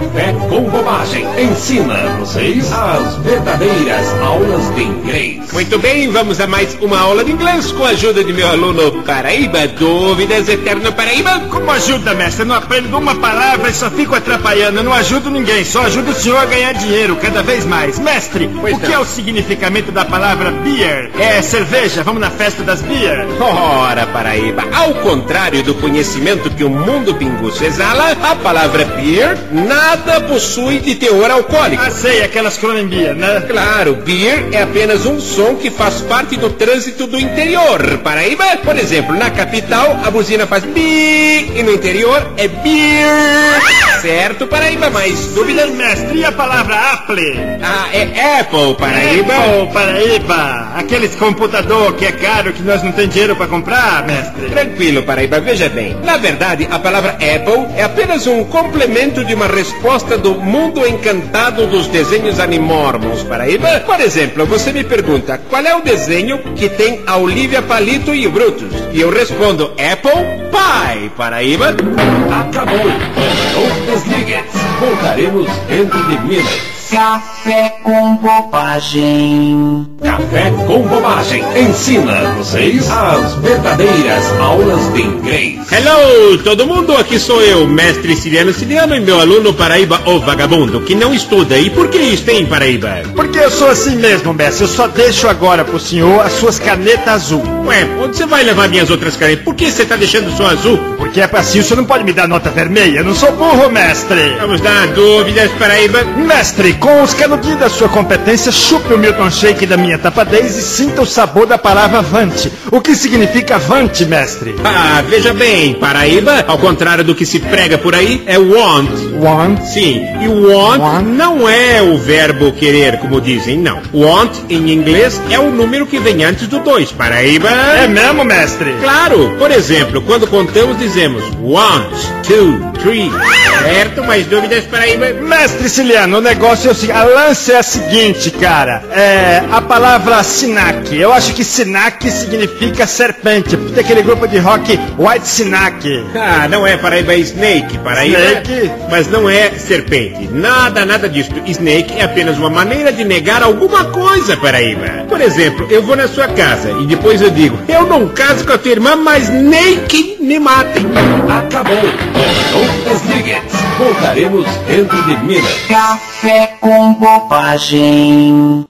Café com Bobagem ensina vocês as verdadeiras aulas de inglês. Muito bem, vamos a mais uma aula de inglês com a ajuda de meu aluno Paraíba. Dúvidas, Eterno Paraíba? Como ajuda, mestre? Eu não aprendo uma palavra e só fico atrapalhando. Eu não ajudo ninguém, só ajudo o senhor a ganhar dinheiro cada vez mais. Mestre, Pois o que não. é o significamento da palavra beer? É cerveja? Vamos na festa das beer? Ora, Paraíba, ao contrário do conhecimento que o mundo pinguço exala, a palavra beer nada possui de teor alcoólico. Ah, sei, aquelas Cronenbeer, né? Claro, beer é apenas um som que faz parte do trânsito do interior. Paraíba, por exemplo, na capital a buzina faz bi e no interior é beer. Certo, Paraíba? Mais dúvidas? Mestre, e a palavra Apple? Ah, é Apple, Paraíba. Apple, Paraíba. Aqueles computador que é caro, que nós não tem dinheiro pra comprar, mestre. Tranquilo, Paraíba, veja bem. Na verdade, a palavra Apple é apenas um complemento de uma resposta do mundo encantado dos desenhos animormos, Paraíba. Por exemplo, você me pergunta qual é o desenho que tem a Olivia Palito e o Brutus? E eu respondo Apple Pie, Paraíba. Acabou. Não desligue. Voltaremos dentro de minutos. Café com bobagem. Café com Bobagem ensina vocês as verdadeiras aulas de inglês. Hello, todo mundo, aqui sou eu, mestre Siriano Siriano e meu aluno Paraíba, o vagabundo, que não estuda. E por que isso tem, Paraíba? Porque eu sou assim mesmo, mestre. Eu só deixo agora pro senhor as suas canetas azul. Ué, onde você vai levar minhas outras canetas? Por que você tá deixando só azul? Porque é pra assim, o senhor não pode me dar nota vermelha. Eu não sou burro, mestre. Vamos dar dúvidas, Paraíba. Mestre, com os canudinhos da sua competência, chupe o Milton Shake da minha tapadez e sinta o sabor da palavra vante. O que significa vante, mestre? Ah, veja bem, Paraíba, ao contrário do que se prega por aí, é want. Want. Sim, e want, Want? não é o verbo querer, como dizem, não. Want, em inglês, é o número que vem antes do dois. Paraíba... É mesmo, mestre? Claro, por exemplo, quando contamos dizemos one, two, three. Certo? Mais dúvidas, Paraíba? Mestre Ciliano, o negócio é o seguinte, a lance é a seguinte, cara. É a palavra Sinac. Eu acho que Sinac significa serpente. Tem aquele grupo de rock White Sinac. Ah, não é Paraíba, é Snake, Paraíba. Snake? Mas não é serpente. Nada, nada disso. Snake é apenas uma maneira de negar alguma coisa, Paraíba. Por exemplo, eu vou na sua casa e depois eu digo, eu não caso com a tua irmã, mas nem que me matem. Acabou. Não desligue. Voltaremos dentro de minutos. Café com bobagem.